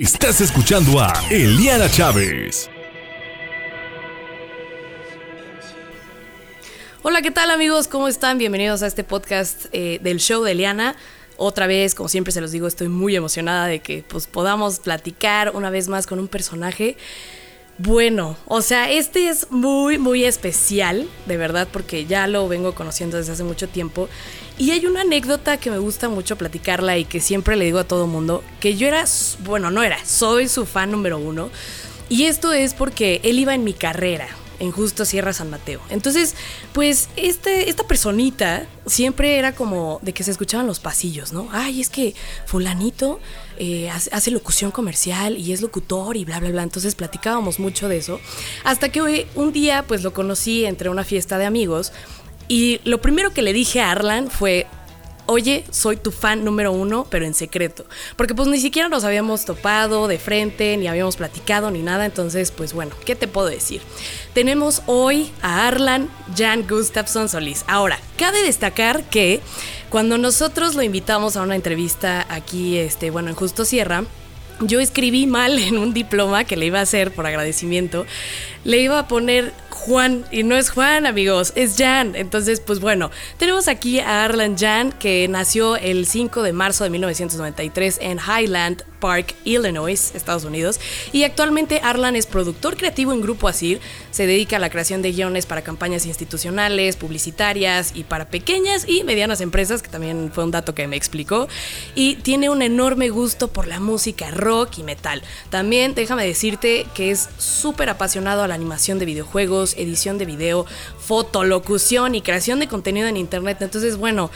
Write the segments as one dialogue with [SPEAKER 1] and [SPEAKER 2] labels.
[SPEAKER 1] Estás escuchando a Eliana Chávez.
[SPEAKER 2] Hola, ¿qué tal amigos? ¿Cómo están? Bienvenidos a este podcast eh, del show de Eliana. Otra vez, como siempre se los digo, estoy muy emocionada de que pues, podamos platicar una vez más con un personaje bueno, o sea, este es muy, muy especial, de verdad, porque ya lo vengo conociendo desde hace mucho tiempo. Y hay una anécdota que me gusta mucho platicarla y que siempre le digo a todo mundo, que yo era, bueno, no era, soy su fan número uno. Y esto es porque él iba en mi carrera, en Justo Sierra San Mateo. Entonces, pues este, esta personita siempre era como de que se escuchaban los pasillos, ¿no? Ay, es que fulanito eh, hace, locución comercial y es locutor y bla, bla, bla. Entonces platicábamos mucho de eso. Hasta que un día, pues lo conocí entre una fiesta de amigos. Y lo primero que le dije a Arlan fue, oye, soy tu fan número uno, pero en secreto. Porque pues ni siquiera nos habíamos topado de frente, ni habíamos platicado, ni nada. Entonces, pues bueno, ¿qué te puedo decir? Tenemos hoy a Arlan Jan Gustafsson Solís. Ahora, cabe destacar que cuando nosotros lo invitamos a una entrevista aquí, este, bueno, en Justo Sierra, yo escribí mal en un diploma que le iba a hacer por agradecimiento. Le iba a poner Juan y no es Juan, amigos, es Jan. Entonces, pues bueno, tenemos aquí a Arlan Jan que nació el 5 de marzo de 1993 en Highland Park, Illinois, Estados Unidos. Y actualmente Arlan es productor creativo en Grupo Asir. Se dedica a la creación de guiones para campañas institucionales, publicitarias y para pequeñas y medianas empresas, que también fue un dato que me explicó. Y tiene un enorme gusto por la música rock y metal. También déjame decirte que es súper apasionado a la animación de videojuegos, edición de video, fotolocución y creación de contenido en internet. Entonces, bueno,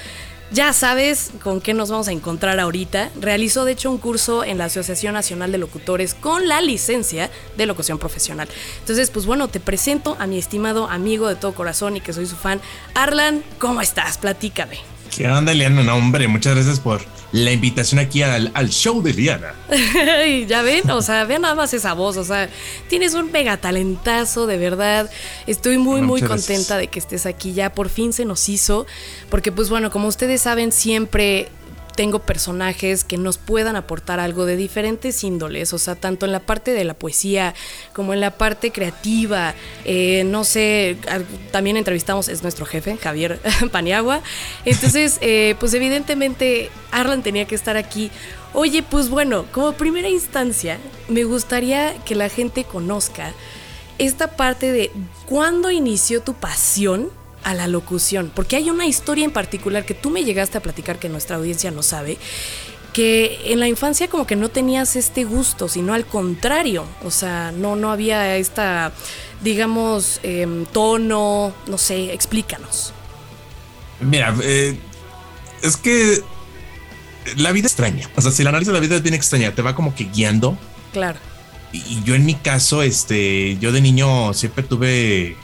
[SPEAKER 2] ya sabes con qué nos vamos a encontrar ahorita. Realizó de hecho un curso en la Asociación Nacional de Locutores con la licencia de locución profesional. Entonces, pues bueno, te presento a mi estimado amigo de todo corazón y que soy su fan, Arlan. ¿Cómo estás? Platícame.
[SPEAKER 3] ¿Qué onda, Liana? No, hombre, muchas gracias por la invitación aquí al, show de Liana.
[SPEAKER 2] ya ven, o sea, vean nada más esa voz, o sea, tienes un mega talentazo, de verdad. Estoy muy, muy contenta de que estés aquí. Ya por fin se nos hizo, porque pues bueno, como ustedes saben, siempre tengo personajes que nos puedan aportar algo de diferentes índoles, o sea, tanto en la parte de la poesía como en la parte creativa. Eh, no sé, también entrevistamos, es nuestro jefe, Javier Paniagua. Entonces, eh, pues evidentemente Arlan tenía que estar aquí. Oye, pues bueno, como primera instancia, me gustaría que la gente conozca esta parte de cuándo inició tu pasión a la locución, porque hay una historia en particular que tú me llegaste a platicar que nuestra audiencia no sabe, que en la infancia como que no tenías este gusto, sino al contrario, o sea, no, no había esta, digamos, em, tono, no sé, explícanos.
[SPEAKER 3] Mira, eh, es que la vida es extraña, o sea, si análisis de la vida es bien extraña, te va como que guiando.
[SPEAKER 2] Claro.
[SPEAKER 3] Y yo en mi caso, este, yo de niño siempre tuve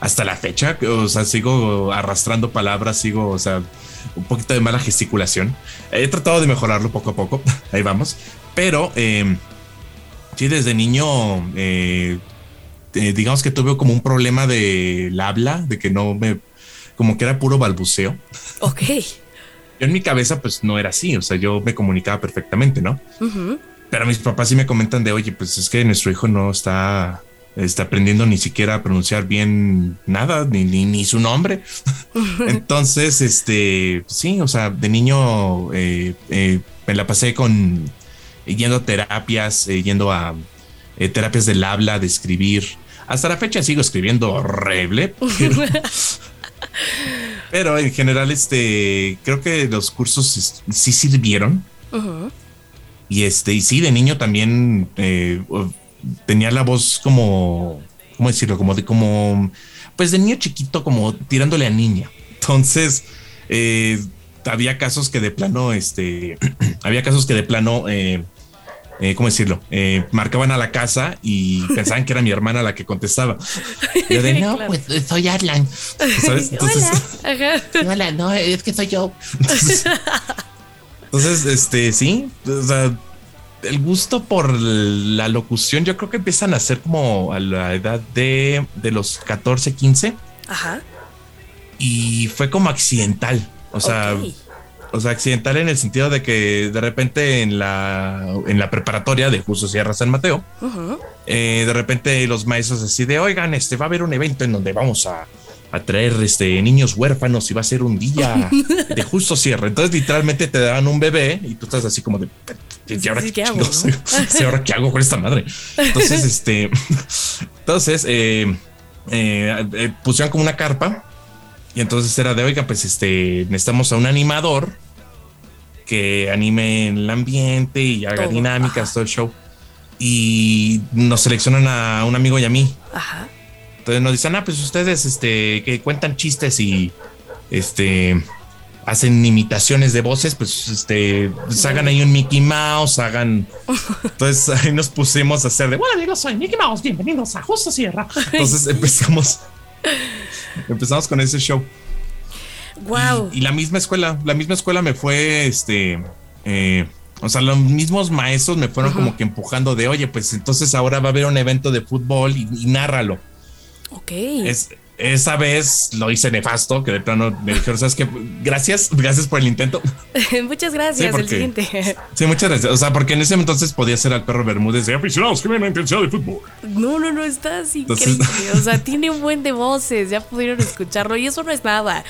[SPEAKER 3] hasta la fecha, o sea, sigo arrastrando palabras, sigo, o sea, un poquito de mala gesticulación. He tratado de mejorarlo poco a poco, ahí vamos. Pero, eh, sí, desde niño, eh, eh, digamos que tuve como un problema de la habla, de que no me, como que era puro balbuceo.
[SPEAKER 2] Ok.
[SPEAKER 3] Yo en mi cabeza, pues no era así, o sea, yo me comunicaba perfectamente, ¿no? Pero mis papás sí me comentan de, oye, pues es que nuestro hijo no está está aprendiendo ni siquiera a pronunciar bien nada, ni, ni, su nombre. Entonces, este, sí, o sea, de niño eh, eh, me la pasé con yendo a terapias, eh, yendo a terapias del habla, de escribir. Hasta la fecha sigo escribiendo horrible. Pero, en general, este, creo que los cursos sí sirvieron. Y este, y sí, de niño también tenía la voz como, ¿cómo decirlo? Como de, como, pues de niño chiquito, como tirándole a niña. Entonces, eh, había casos que de plano, este, había casos que de plano, eh, eh, ¿cómo decirlo? marcaban a la casa y pensaban que era mi hermana la que contestaba. Yo de, no, pues soy Arlan. ¿Sabes? Entonces, hola. hola, no, es que soy yo. Entonces, entonces, este, sí, o sea, el gusto por la locución, yo creo que empiezan a ser como a la edad de, de los 14, 15.
[SPEAKER 2] Ajá.
[SPEAKER 3] Y fue como accidental. O sea, O sea, accidental en el sentido de que de repente en la, en la preparatoria de Justo Sierra San Mateo, eh, de repente los maestros así de, oigan, este va a haber un evento en donde vamos a, a traer este, niños huérfanos y va a ser un día de justo cierre. Entonces, literalmente te dan un bebé y tú estás así como de, ¿y ahora, qué, hago, ¿ahora qué hago con esta madre? Entonces, este, entonces, eh, eh, pusieron como una carpa y entonces era de, oiga, pues este, necesitamos a un animador que anime el ambiente y haga dinámicas, todo el show. Y nos seleccionan a un amigo y a mí. Ajá. Entonces nos dicen, ah, pues ustedes este, que cuentan chistes y este hacen imitaciones de voces, pues este, pues, hagan ahí un Mickey Mouse, hagan. Entonces ahí nos pusimos a hacer de, bueno amigos, soy Mickey Mouse, bienvenidos a Justo Sierra. Entonces empezamos, empezamos con ese show.
[SPEAKER 2] Wow.
[SPEAKER 3] Y, la misma escuela, la misma escuela me fue, este, eh, o sea, los mismos maestros me fueron como que empujando de, oye, pues entonces ahora va a haber un evento de fútbol y, y nárralo.
[SPEAKER 2] Ok.
[SPEAKER 3] Es, esa vez lo hice nefasto, que de plano me dijeron, ¿sabes qué? Gracias, gracias por el intento.
[SPEAKER 2] muchas gracias, el siguiente.
[SPEAKER 3] Sí, muchas gracias. O sea, porque en ese entonces podía ser al perro Bermúdez de aficionados que ven la intensidad de fútbol.
[SPEAKER 2] No, no, no, está increíble. o sea, tiene un buen de voces, ya pudieron escucharlo y eso no es nada.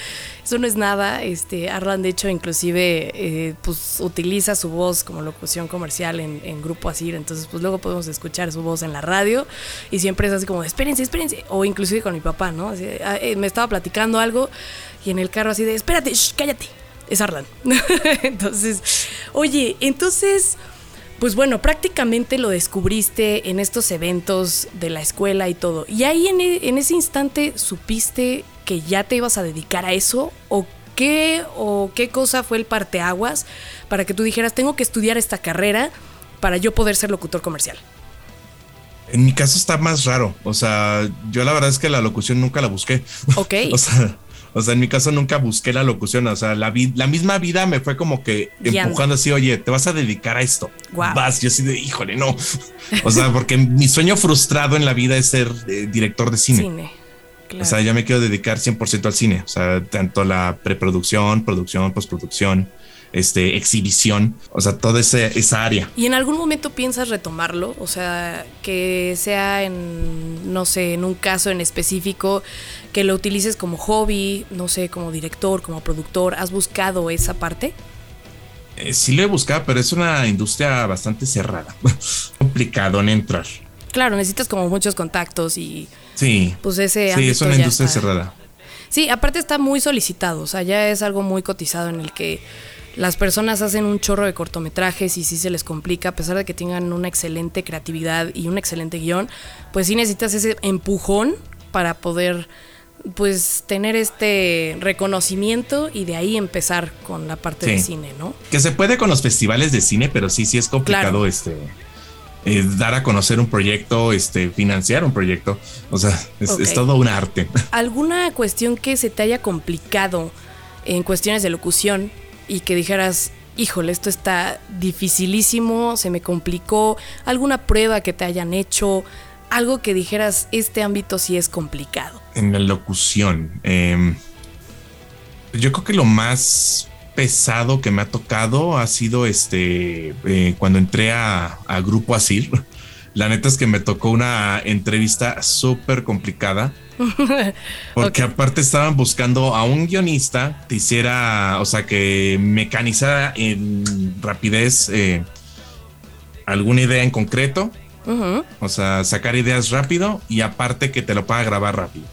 [SPEAKER 2] Eso no es nada. Este, Arlan, de hecho, inclusive, eh, pues utiliza su voz como locución comercial en, Grupo Asir. Entonces, pues luego podemos escuchar su voz en la radio y siempre es así como, espérense, espérense. O inclusive con mi papá, ¿no? Ah, eh, me estaba platicando algo y en el carro así de, espérate, cállate. Es Arlan. entonces, oye, entonces pues bueno, prácticamente lo descubriste en estos eventos de la escuela y todo. ¿Y ahí en, en, ese instante supiste que ya te ibas a dedicar a eso? ¿O qué, o qué cosa fue el parteaguas para que tú dijeras, tengo que estudiar esta carrera para yo poder ser locutor comercial?
[SPEAKER 3] En mi caso está más raro. O sea, yo la verdad es que la locución nunca la busqué.
[SPEAKER 2] Ok.
[SPEAKER 3] o sea o sea, en mi caso nunca busqué la locución. O sea, la, la misma vida me fue como que empujando así, oye, te vas a dedicar a esto. Vas, yo así de, híjole, no. O sea, porque mi sueño frustrado en la vida es ser eh, director de cine. cine. O sea, ya me quiero dedicar 100% al cine. O sea, tanto la preproducción, producción, postproducción este, exhibición, o sea, toda esa área.
[SPEAKER 2] ¿Y en algún momento piensas retomarlo? O sea, que sea en, no sé, en un caso en específico, que lo utilices como hobby, no sé, como director, como productor. ¿Has buscado esa parte?
[SPEAKER 3] Eh, sí lo he buscado, pero es una industria bastante cerrada. Complicado en entrar.
[SPEAKER 2] Claro, necesitas como muchos contactos y...
[SPEAKER 3] Sí.
[SPEAKER 2] Pues ese...
[SPEAKER 3] Sí, es una industria cerrada.
[SPEAKER 2] Sí, aparte está muy solicitado, o sea, ya es algo muy cotizado en el que las personas hacen un chorro de cortometrajes y sí se les complica, a pesar de que tengan una excelente creatividad y un excelente guion, pues sí necesitas ese empujón para poder pues tener este reconocimiento y de ahí empezar con la parte de cine, ¿no?
[SPEAKER 3] Que se puede con los festivales de cine, pero sí, sí es complicado este eh, dar a conocer un proyecto, este, financiar un proyecto. O sea, es, es, todo un arte.
[SPEAKER 2] ¿Alguna cuestión que se te haya complicado en cuestiones de locución y que dijeras, híjole, esto está dificilísimo, se me complicó, alguna prueba que te hayan hecho, algo que dijeras, este ámbito sí es complicado.
[SPEAKER 3] En la locución, em, yo creo que lo más pesado que me ha tocado ha sido este, eh, cuando entré a, a Grupo Asir. La neta es que me tocó una entrevista súper complicada Porque aparte estaban buscando a un guionista que hiciera, o sea, que mecanizara en rapidez eh, alguna idea en concreto. O sea, sacar ideas rápido y aparte que te lo pueda grabar rápido.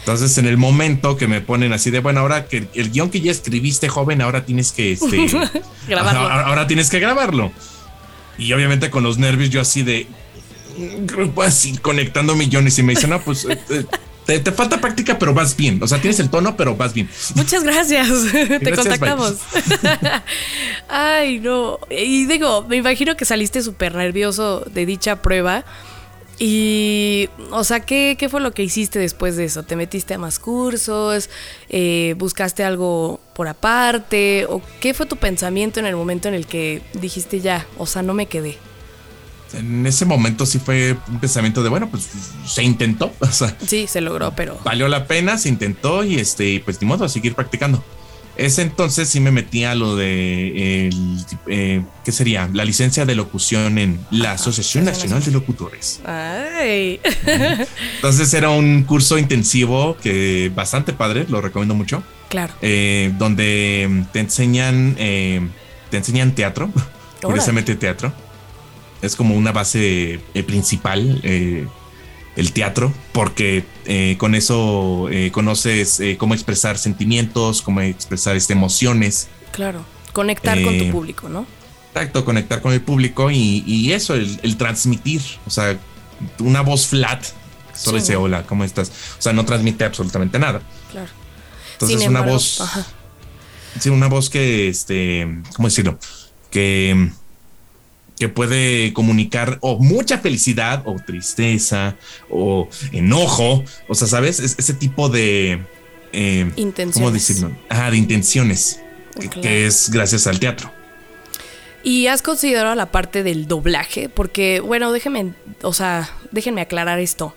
[SPEAKER 3] Entonces, en el momento que me ponen así de, bueno, ahora que el guion que ya escribiste, joven, ahora tienes que este,
[SPEAKER 2] grabarlo.
[SPEAKER 3] ahora tienes que grabarlo. Y obviamente con los nervios yo así de, así conectando millones y me dicen, no, pues eh, eh, te, falta práctica, pero vas bien. O sea, tienes el tono, pero vas bien.
[SPEAKER 2] Muchas gracias. te contactamos. Ay, no. Y digo, me imagino que saliste súper nervioso de dicha prueba. Y, o sea, ¿qué, ¿qué, fue lo que hiciste después de eso? ¿Te metiste a más cursos? Eh, ¿Buscaste algo por aparte? ¿O qué fue tu pensamiento en el momento en el que dijiste ya, o sea, no me quedé?
[SPEAKER 3] en ese momento sí fue un pensamiento de, bueno, pues se intentó. O sea,
[SPEAKER 2] sí, se logró, pero...
[SPEAKER 3] Valió la pena, se intentó y este, pues ni modo, a seguir practicando. Ese entonces sí me metía a lo de el, eh, ¿qué sería? La licencia de locución en la Asociación Nacional de Locutores.
[SPEAKER 2] Ay.
[SPEAKER 3] Entonces era un curso intensivo que bastante padre, lo recomiendo mucho.
[SPEAKER 2] Claro.
[SPEAKER 3] Eh, donde te enseñan, eh, te enseñan teatro, curiosamente teatro. Es como una base principal el teatro, porque eh, con eso eh, conoces eh, cómo expresar sentimientos, cómo expresar este, emociones.
[SPEAKER 2] Claro, conectar con tu público, ¿no?
[SPEAKER 3] Exacto, conectar con el público y, eso, el, transmitir, o sea, una voz flat, solo dice hola, ¿cómo estás? O sea, no transmite absolutamente nada.
[SPEAKER 2] Claro.
[SPEAKER 3] Entonces, una voz. Sí, una voz que, este, ¿cómo decirlo? Que que puede comunicar o mucha felicidad o tristeza o enojo, o sea, ¿sabes? ese tipo de...
[SPEAKER 2] Eh, intenciones. ¿Cómo decirlo?
[SPEAKER 3] Ah, de intenciones, que, es gracias al teatro.
[SPEAKER 2] ¿Y has considerado la parte del doblaje? Porque, bueno, déjenme, o sea, déjenme aclarar esto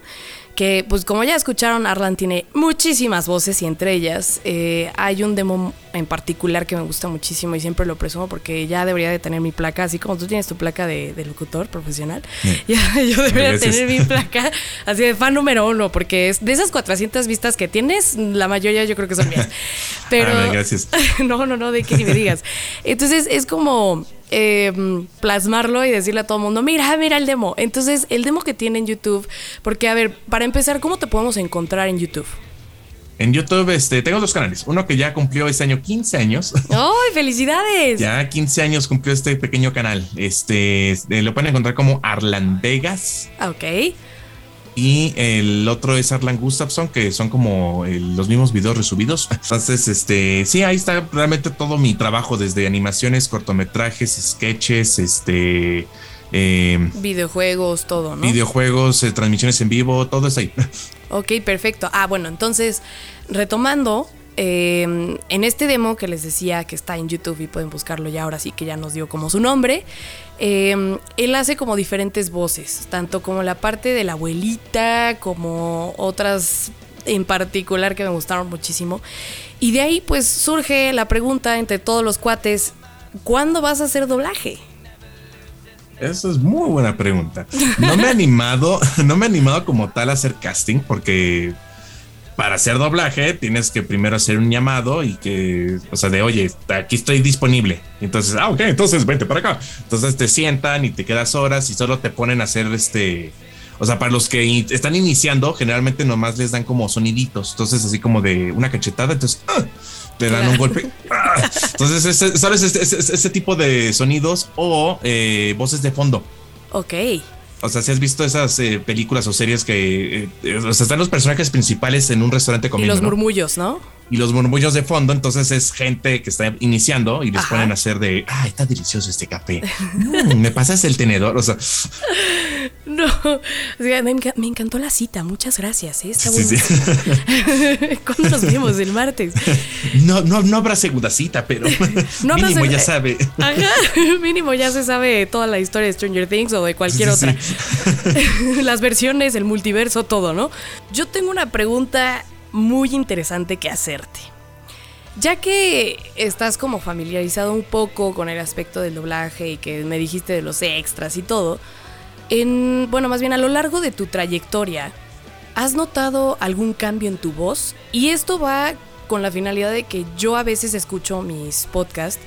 [SPEAKER 2] que pues como ya escucharon, Arlan tiene muchísimas voces y entre ellas eh, hay un demo en particular que me gusta muchísimo y siempre lo presumo porque ya debería de tener mi placa, así como tú tienes tu placa de, locutor profesional, ya, yo debería tener mi placa así de fan número uno porque es de esas 400 vistas que tienes, la mayoría yo creo que son mías. Pero...
[SPEAKER 3] gracias.
[SPEAKER 2] no, no, no, de que ni me digas. Entonces es como Em, plasmarlo y decirle a todo el mundo, mira, mira el demo. Entonces, el demo que tiene en YouTube, porque a ver, para empezar, ¿cómo te podemos encontrar en YouTube?
[SPEAKER 3] En YouTube este, tengo dos canales. Uno que ya cumplió este año 15 años.
[SPEAKER 2] ¡Ay, felicidades!
[SPEAKER 3] ya 15 años cumplió este pequeño canal. Este, lo pueden encontrar como Arlan Vegas.
[SPEAKER 2] Ok.
[SPEAKER 3] Y el otro es Arlan Gustafson, que son como los mismos videos resubidos. Entonces, este, sí, ahí está realmente todo mi trabajo, desde animaciones, cortometrajes, sketches, este.
[SPEAKER 2] Em, videojuegos, todo, ¿no?
[SPEAKER 3] Videojuegos, eh, transmisiones en vivo, todo es ahí.
[SPEAKER 2] Ok, perfecto. Ah, bueno, entonces, retomando, em, en este demo que les decía que está en YouTube y pueden buscarlo ya ahora sí que ya nos dio como su nombre, Em, él hace como diferentes voces, tanto como la parte de la abuelita, como otras en particular que me gustaron muchísimo. Y de ahí pues surge la pregunta entre todos los cuates, ¿cuándo vas a hacer doblaje?
[SPEAKER 3] Esa es muy buena pregunta. No me he animado, no me he animado como tal a hacer casting porque para hacer doblaje tienes que primero hacer un llamado y que, o sea, de oye, aquí estoy disponible. Entonces, ah, ok, entonces vente para acá. Entonces te sientan y te quedas horas y solo te ponen a hacer este. O sea, para los que están iniciando, generalmente nomás les dan como soniditos. Entonces, así como de una cachetada, entonces ¡ah! te dan un golpe. ¡ah! Entonces, ese, ¿sabes? Ese, tipo de sonidos o eh, voces de fondo.
[SPEAKER 2] Ok.
[SPEAKER 3] O sea, si has visto esas eh, películas o series que eh, o sea, están los personajes principales en un restaurante comiendo.
[SPEAKER 2] Y los murmullos, ¿no?
[SPEAKER 3] Y los murmullos de fondo, entonces es gente que está iniciando y les ponen a hacer de, ah, está delicioso este café. Mm, me pasas el tenedor, o sea.
[SPEAKER 2] No, me, encantó la cita, muchas gracias. ¿eh? Está sí, sí. ¿Cuándo nos vemos el martes?
[SPEAKER 3] No, no, no habrá segunda cita, pero mínimo ya sabe.
[SPEAKER 2] Ajá, mínimo ya se sabe toda la historia de Stranger Things o de cualquier otra. Las versiones, el multiverso, todo, ¿no? Yo tengo una pregunta muy interesante que hacerte. Ya que estás como familiarizado un poco con el aspecto del doblaje y que me dijiste de los extras y todo, en, bueno, más bien a lo largo de tu trayectoria, ¿has notado algún cambio en tu voz? Y esto va con la finalidad de que yo a veces escucho mis podcasts,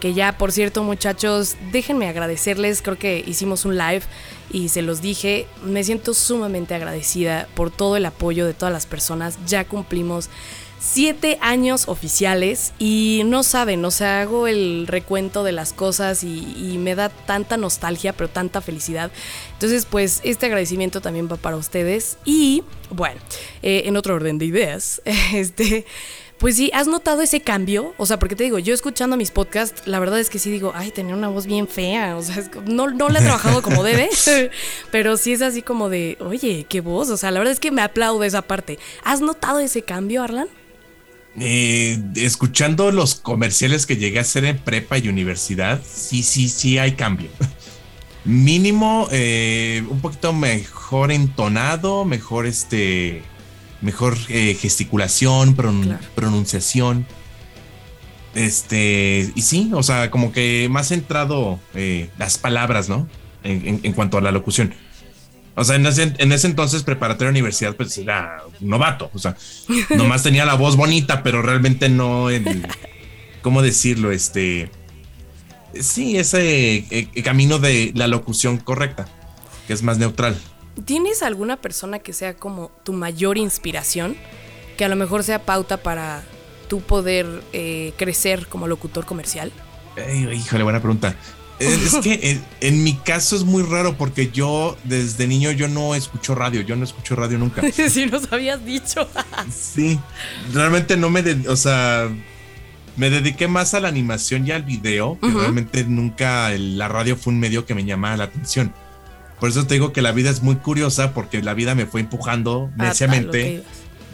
[SPEAKER 2] que ya, por cierto, muchachos, déjenme agradecerles, creo que hicimos un live y se los dije, me siento sumamente agradecida por todo el apoyo de todas las personas, ya cumplimos siete años oficiales y no saben, o sea, hago el recuento de las cosas y, me da tanta nostalgia, pero tanta felicidad. Entonces, pues este agradecimiento también va para ustedes. Y bueno, eh, en otro orden de ideas, este... Pues sí, ¿has notado ese cambio? O sea, porque te digo, yo escuchando mis podcasts, la verdad es que sí digo, ay, tenía una voz bien fea. O sea, no, no la he trabajado como debe, pero sí es así como de, oye, qué voz. O sea, la verdad es que me aplaudo esa parte. ¿Has notado ese cambio, Arlan?
[SPEAKER 3] Eh, escuchando los comerciales que llegué a hacer en prepa y universidad, sí, sí, sí hay cambio. Mínimo, eh, un poquito mejor entonado, mejor este, mejor eh, gesticulación, pronunciación. Este, y sí, o sea, como que más centrado eh, las palabras, ¿no? En, cuanto a la locución. O sea, en ese, en ese entonces, preparatoria universidad, pues era un novato. O sea, nomás tenía la voz bonita, pero realmente no el. ¿Cómo decirlo? Este. Sí, ese eh, camino de la locución correcta, que es más neutral.
[SPEAKER 2] ¿Tienes alguna persona que sea como tu mayor inspiración? Que a lo mejor sea pauta para tú poder eh, crecer como locutor comercial?
[SPEAKER 3] híjole, buena pregunta. Eh, es que en, mi caso es muy raro porque yo desde niño yo no escucho radio, yo no escucho radio nunca.
[SPEAKER 2] si nos habías dicho.
[SPEAKER 3] sí, realmente no me, o sea, me dediqué más a la animación y al video, que realmente nunca la radio fue un medio que me llamaba la atención. Por eso te digo que la vida es muy curiosa porque la vida me fue empujando neciamente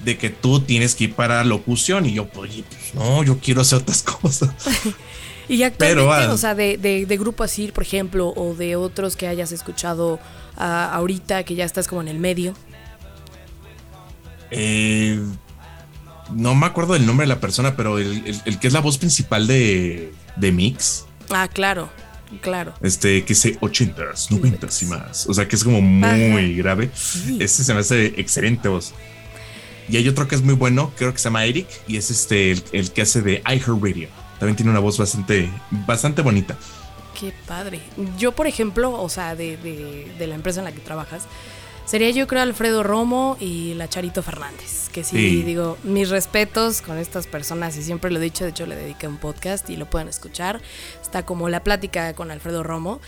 [SPEAKER 3] de que tú tienes que ir para locución y yo, pues no, yo quiero hacer otras cosas.
[SPEAKER 2] y actualmente, Pero, ah, o sea, de, de, Grupo Así, por ejemplo, o de otros que hayas escuchado ah, ahorita que ya estás como en el medio.
[SPEAKER 3] Eh, no me acuerdo del nombre de la persona, pero el, que es la voz principal de, de Mix.
[SPEAKER 2] Ah, claro. Claro.
[SPEAKER 3] Este, que sé 80s, 90 y más. O sea, que es como muy grave. Este se me hace excelente voz. Y hay otro que es muy bueno, creo que se llama Eric, y es este el, que hace de iHeartRadio. También tiene una voz bastante, bastante bonita.
[SPEAKER 2] Qué padre. Yo, por ejemplo, o sea, de, de, la empresa en la que trabajas, sería yo creo Alfredo Romo y la Charito Fernández. Que sí, digo, mis respetos con estas personas y siempre lo he dicho, de hecho le dediqué un podcast y lo pueden escuchar. Está como la plática con Alfredo Romo.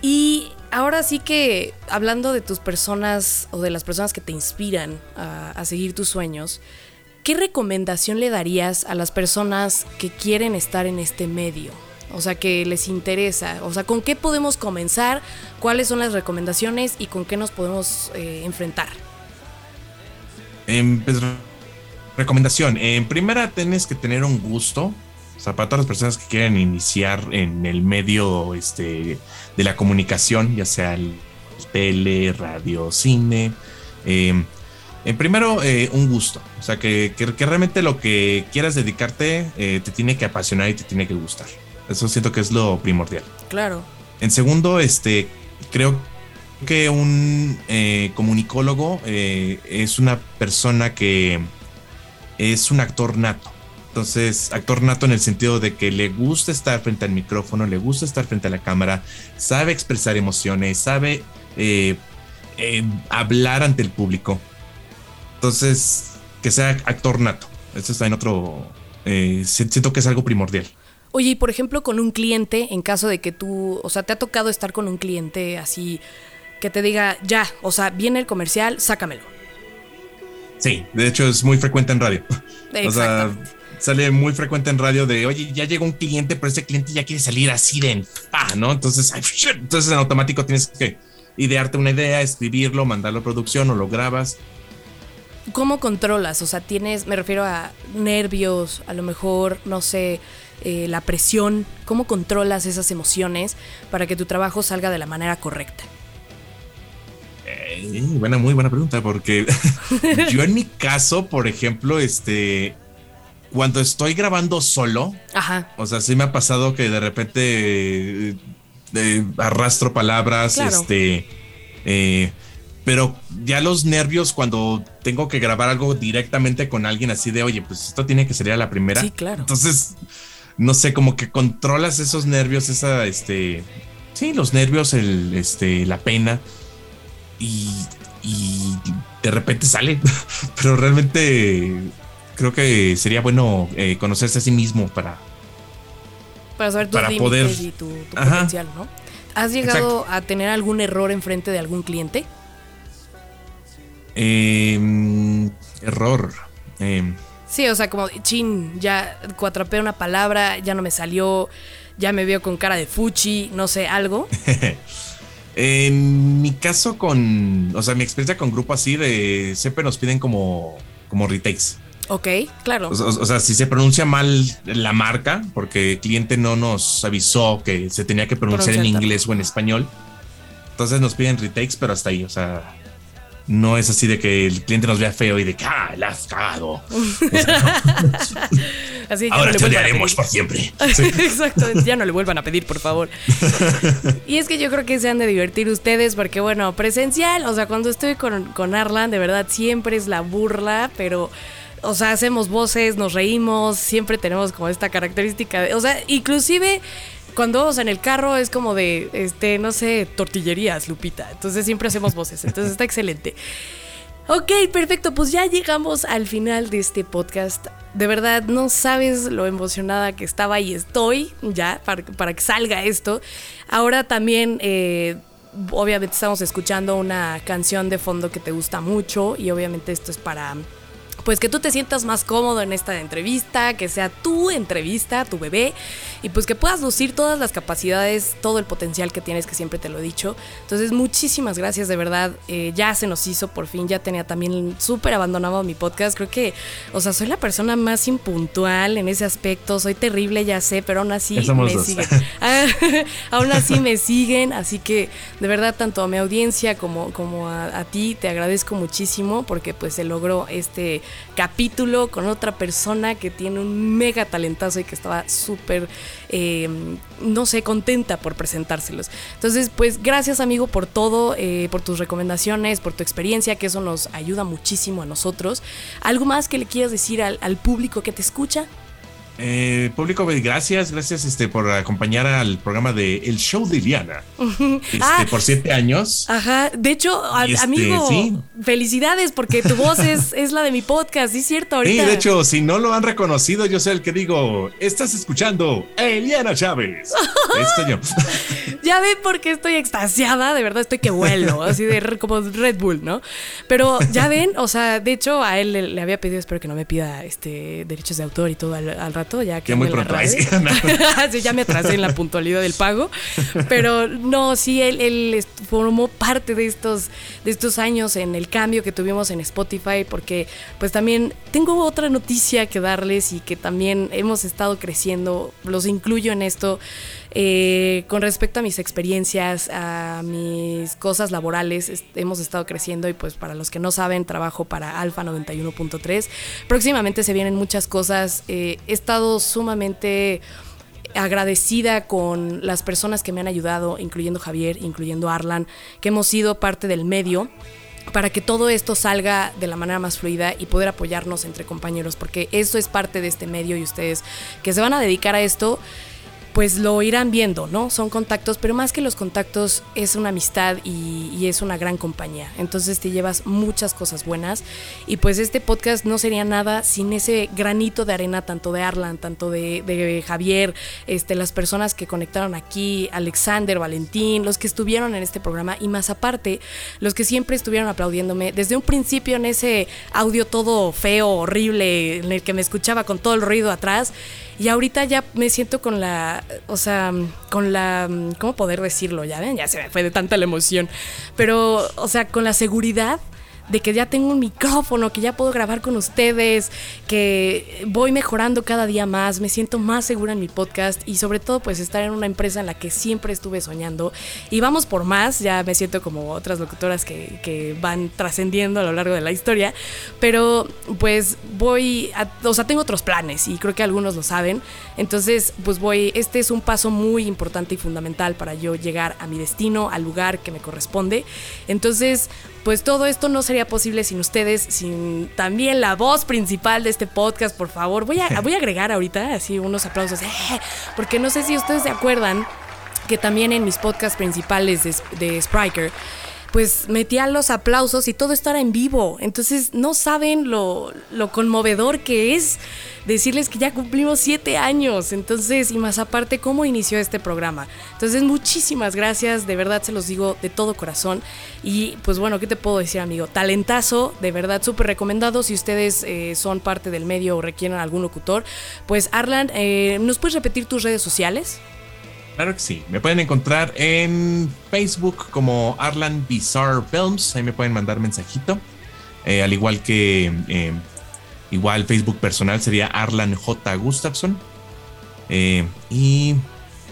[SPEAKER 2] Y ahora sí que hablando de tus personas o de las personas que te inspiran a, seguir tus sueños, ¿qué recomendación le darías a las personas que quieren estar en este medio? O sea, que les interesa. O sea, ¿con qué podemos comenzar? ¿Cuáles son las recomendaciones y con qué nos podemos eh, enfrentar?
[SPEAKER 3] En, pues, recomendación. En primera, tienes que tener un gusto o sea, para todas las personas que quieren iniciar en el medio este, de la comunicación, ya sea el tele, radio, cine. Eh, en primero, eh, un gusto. O sea, que, realmente lo que quieras dedicarte eh, te tiene que apasionar y te tiene que gustar. Eso siento que es lo primordial.
[SPEAKER 2] Claro.
[SPEAKER 3] En segundo, este, creo que un comunicólogo es una persona que es un actor nato. Entonces, actor nato en el sentido de que le gusta estar frente al micrófono, le gusta estar frente a la cámara, sabe expresar emociones, sabe eh, eh, hablar ante el público. Entonces, que sea actor nato. Eso está en otro. Eh, siento que es algo primordial.
[SPEAKER 2] Oye, y por ejemplo, con un cliente, en caso de que tú, o sea, te ha tocado estar con un cliente así que te diga, ya, o sea, viene el comercial, sácamelo.
[SPEAKER 3] Sí, de hecho es muy frecuente en radio. O sea, sale muy frecuente en radio de, oye, ya llegó un cliente, pero ese cliente ya quiere salir así de, ah, ¿no? Entonces, entonces en automático tienes que idearte una idea, escribirlo, mandarlo a producción o lo grabas.
[SPEAKER 2] ¿Cómo controlas? O sea, tienes, me refiero a nervios, a lo mejor, no sé, eh, la presión. ¿Cómo controlas esas emociones para que tu trabajo salga de la manera correcta?
[SPEAKER 3] Eh, buena, muy buena pregunta, porque yo en mi caso, por ejemplo, este, cuando estoy grabando solo, o sea, sí me ha pasado que de repente eh, arrastro palabras, este, eh, pero ya los nervios cuando tengo que grabar algo directamente con alguien así de, oye, pues esto tiene que ser la primera.
[SPEAKER 2] Sí, claro.
[SPEAKER 3] Entonces, no sé, como que controlas esos nervios, esa, este, sí, los nervios, el, este, la pena y, y de repente sale, pero realmente creo que sería bueno eh, conocerse a sí mismo para
[SPEAKER 2] para saber tus límites y tu, potencial, ¿no? ¿Has llegado a tener algún error enfrente de algún cliente?
[SPEAKER 3] Em, error. Em.
[SPEAKER 2] Sí, o sea, como, chin, ya cuatrapé una palabra, ya no me salió, ya me veo con cara de fuchi, no sé, algo.
[SPEAKER 3] en mi caso con, o sea, mi experiencia con grupo así de siempre nos piden como, como retakes.
[SPEAKER 2] Ok, claro.
[SPEAKER 3] O, sea, si se pronuncia mal la marca, porque el cliente no nos avisó que se tenía que pronunciar en inglés o en español, entonces nos piden retakes, pero hasta ahí, o sea, no es así de que el cliente nos vea feo y de que, ah, la has cagado.
[SPEAKER 2] Así
[SPEAKER 3] Ahora te odiaremos por siempre.
[SPEAKER 2] Exactamente, ya no le vuelvan a pedir, por favor. y es que yo creo que se han de divertir ustedes porque, bueno, presencial, o sea, cuando estoy con, con Arlan, de verdad siempre es la burla, pero o sea, hacemos voces, nos reímos, siempre tenemos como esta característica, de, o sea, inclusive cuando vamos en el carro es como de, este, no sé, tortillerías, Lupita. Entonces siempre hacemos voces. Entonces está excelente. Ok, perfecto. Pues ya llegamos al final de este podcast. De verdad, no sabes lo emocionada que estaba y estoy ya para, para que salga esto. Ahora también... Eh, obviamente estamos escuchando una canción de fondo que te gusta mucho y obviamente esto es para pues que tú te sientas más cómodo en esta entrevista, que sea tu entrevista, tu bebé, y pues que puedas lucir todas las capacidades, todo el potencial que tienes, que siempre te lo he dicho. Entonces, muchísimas gracias, de verdad. Eh, ya se nos hizo por fin, ya tenía también súper abandonado mi podcast. Creo que, o sea, soy la persona más impuntual en ese aspecto, soy terrible, ya sé, pero aún así me siguen. Ah, aún así me siguen, así que de verdad, tanto a mi audiencia como, como a, a ti, te agradezco muchísimo porque pues se logró este capítulo con otra persona que tiene un mega talentazo y que estaba súper, eh, no sé, contenta por presentárselos. Entonces, pues gracias amigo por todo, eh, por tus recomendaciones, por tu experiencia, que eso nos ayuda muchísimo a nosotros. ¿Algo más que le quieras decir al, al público que te escucha?
[SPEAKER 3] Eh, público, pues, gracias, gracias este, por acompañar al programa de El Show de Diana este, ah, por siete años.
[SPEAKER 2] Ajá, de hecho, este, amigo, felicidades porque tu voz es, es, la de mi podcast, ¿sí es cierto? Ahorita.
[SPEAKER 3] Sí, de hecho, si no lo han reconocido, yo soy el que digo, estás escuchando Eliana Chávez. Esto yo.
[SPEAKER 2] ya ven por qué estoy extasiada, de verdad estoy que vuelo, así de como Red Bull, ¿no? Pero ya ven, o sea, de hecho, a él le, había pedido, espero que no me pida este derechos de autor y todo al, al rato ya que...
[SPEAKER 3] muy pronto.
[SPEAKER 2] sí, ya me atrasé en la puntualidad del pago. Pero no, sí, él, él, formó parte de estos, de estos años en el cambio que tuvimos en Spotify, porque pues también tengo otra noticia que darles y que también hemos estado creciendo, los incluyo en esto. Eh, con respecto a mis experiencias, a mis cosas laborales, hemos estado creciendo y pues para los que no saben, trabajo para Alfa 91.3. Próximamente se vienen muchas cosas. Eh, he estado sumamente agradecida con las personas que me han ayudado, incluyendo Javier, incluyendo Arlan, que hemos sido parte del medio para que todo esto salga de la manera más fluida y poder apoyarnos entre compañeros, porque eso es parte de este medio y ustedes que se van a dedicar a esto pues lo irán viendo, ¿no? Son contactos, pero más que los contactos es una amistad y, es una gran compañía. Entonces te llevas muchas cosas buenas y pues este podcast no sería nada sin ese granito de arena tanto de Arlan, tanto de, Javier, este, las personas que conectaron aquí, Alexander, Valentín, los que estuvieron en este programa y más aparte, los que siempre estuvieron aplaudiéndome desde un principio en ese audio todo feo, horrible, en el que me escuchaba con todo el ruido atrás. Y ahorita ya me siento con la, o sea, con la, ¿cómo poder decirlo? Ya ven, ya se me fue de tanta la emoción. Pero, o sea, con la seguridad de que ya tengo un micrófono, que ya puedo grabar con ustedes, que voy mejorando cada día más, me siento más segura en mi podcast y sobre todo pues estar en una empresa en la que siempre estuve soñando. Y vamos por más, ya me siento como otras locutoras que, que van trascendiendo a lo largo de la historia, pero pues voy, a, o sea, tengo otros planes y creo que algunos lo saben. Entonces pues voy, este es un paso muy importante y fundamental para yo llegar a mi destino, al lugar que me corresponde. Entonces pues todo esto no sería posible sin ustedes, sin también la voz principal de este podcast, por favor. Voy a, voy a agregar ahorita así unos aplausos, eh, porque no sé si ustedes se acuerdan que también en mis podcasts principales de, de Spriker, pues metía los aplausos y todo esto era en vivo. Entonces no saben lo, lo conmovedor que es decirles que ya cumplimos siete años. Entonces, y más aparte, cómo inició este programa. Entonces, muchísimas gracias, de verdad se los digo de todo corazón. Y pues bueno, ¿qué te puedo decir, amigo? Talentazo, de verdad, súper recomendado. Si ustedes eh, son parte del medio o requieren algún locutor, pues Arlan, eh, ¿nos puedes repetir tus redes sociales?
[SPEAKER 3] Claro que sí. Me pueden encontrar en Facebook como Arlan Bizarre Films. Ahí me pueden mandar mensajito. Eh, al igual que Igual Facebook personal sería Arlan J. Gustafson. Eh, y,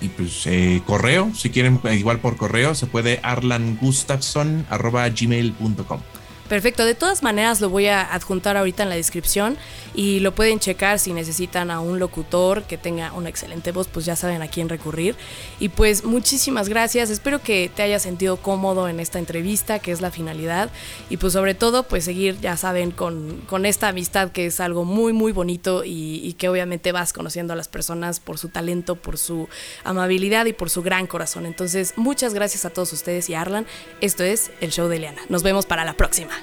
[SPEAKER 3] y, pues eh, correo, si quieren, igual por correo, se puede arlangustafson.gmail.com.
[SPEAKER 2] Perfecto, de todas maneras lo voy a adjuntar ahorita en la descripción y lo pueden checar si necesitan a un locutor que tenga una excelente voz, pues ya saben a quién recurrir. Y pues muchísimas gracias, espero que te hayas sentido cómodo en esta entrevista, que es la finalidad, y pues sobre todo pues seguir, ya saben, con, con esta amistad que es algo muy, muy bonito y, y que obviamente vas conociendo a las personas por su talento, por su amabilidad y por su gran corazón. Entonces, muchas gracias a todos ustedes y a Arlan. Esto es el show de Eliana. Nos vemos para la próxima.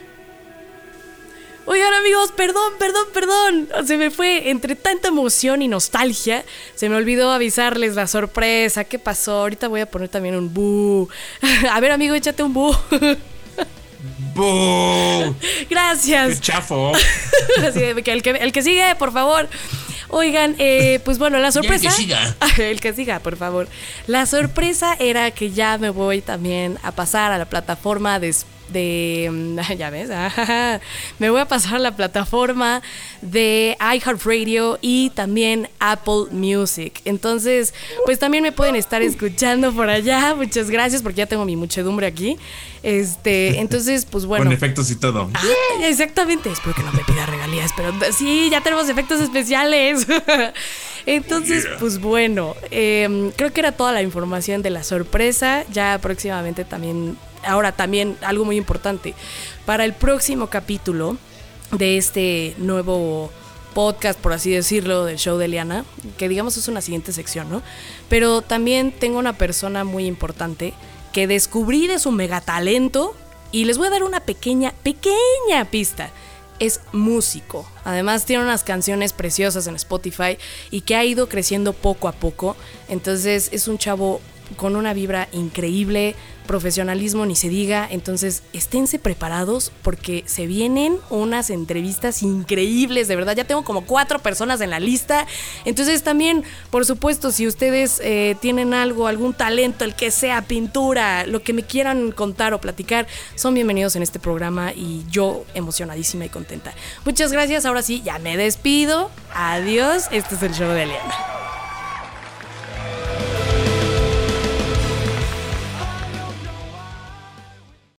[SPEAKER 2] Oigan amigos, perdón, perdón, perdón. Se me fue entre tanta emoción y nostalgia. Se me olvidó avisarles la sorpresa. ¿Qué pasó? Ahorita voy a poner también un bu. A ver amigo, échate un bu.
[SPEAKER 3] ¡Bu!
[SPEAKER 2] Gracias.
[SPEAKER 3] ¡Qué chafo!
[SPEAKER 2] Así de que el, que el que sigue, por favor. Oigan, eh, pues bueno, la sorpresa.
[SPEAKER 3] que siga.
[SPEAKER 2] El que siga, por favor. La sorpresa era que ya me voy también a pasar a la plataforma de de mm, ya ves me voy a pasar a la plataforma de iHeartRadio y también Apple Music. Entonces pues también me pueden estar escuchando por allá. Muchas gracias porque ya tengo mi muchedumbre aquí este entonces pues bueno
[SPEAKER 3] Con efectos y todo.
[SPEAKER 2] Ah, exactamente, espero que no me pida regalías, pero sí, ya tenemos efectos especiales. Entonces, pues bueno, em, creo que era toda la información de la sorpresa. Ya próximamente también, ahora también algo muy importante, para el próximo capítulo de este nuevo podcast, por así decirlo, del show de Eliana, que digamos es una siguiente sección, ¿no? Pero también tengo una persona muy importante que descubrí de su megatalento y les voy a dar una pequeña, pequeña pista. Es músico. Además tiene unas canciones preciosas en Spotify y que ha ido creciendo poco a poco. Entonces es un chavo con una vibra increíble, profesionalismo ni se diga, entonces esténse preparados porque se vienen unas entrevistas increíbles, de verdad, ya tengo como cuatro personas en la lista, entonces también, por supuesto, si ustedes eh, tienen algo, algún talento, el que sea, pintura, lo que me quieran contar o platicar, son bienvenidos en este programa y yo emocionadísima y contenta. Muchas gracias, ahora sí, ya me despido, adiós, este es el show de Eliana.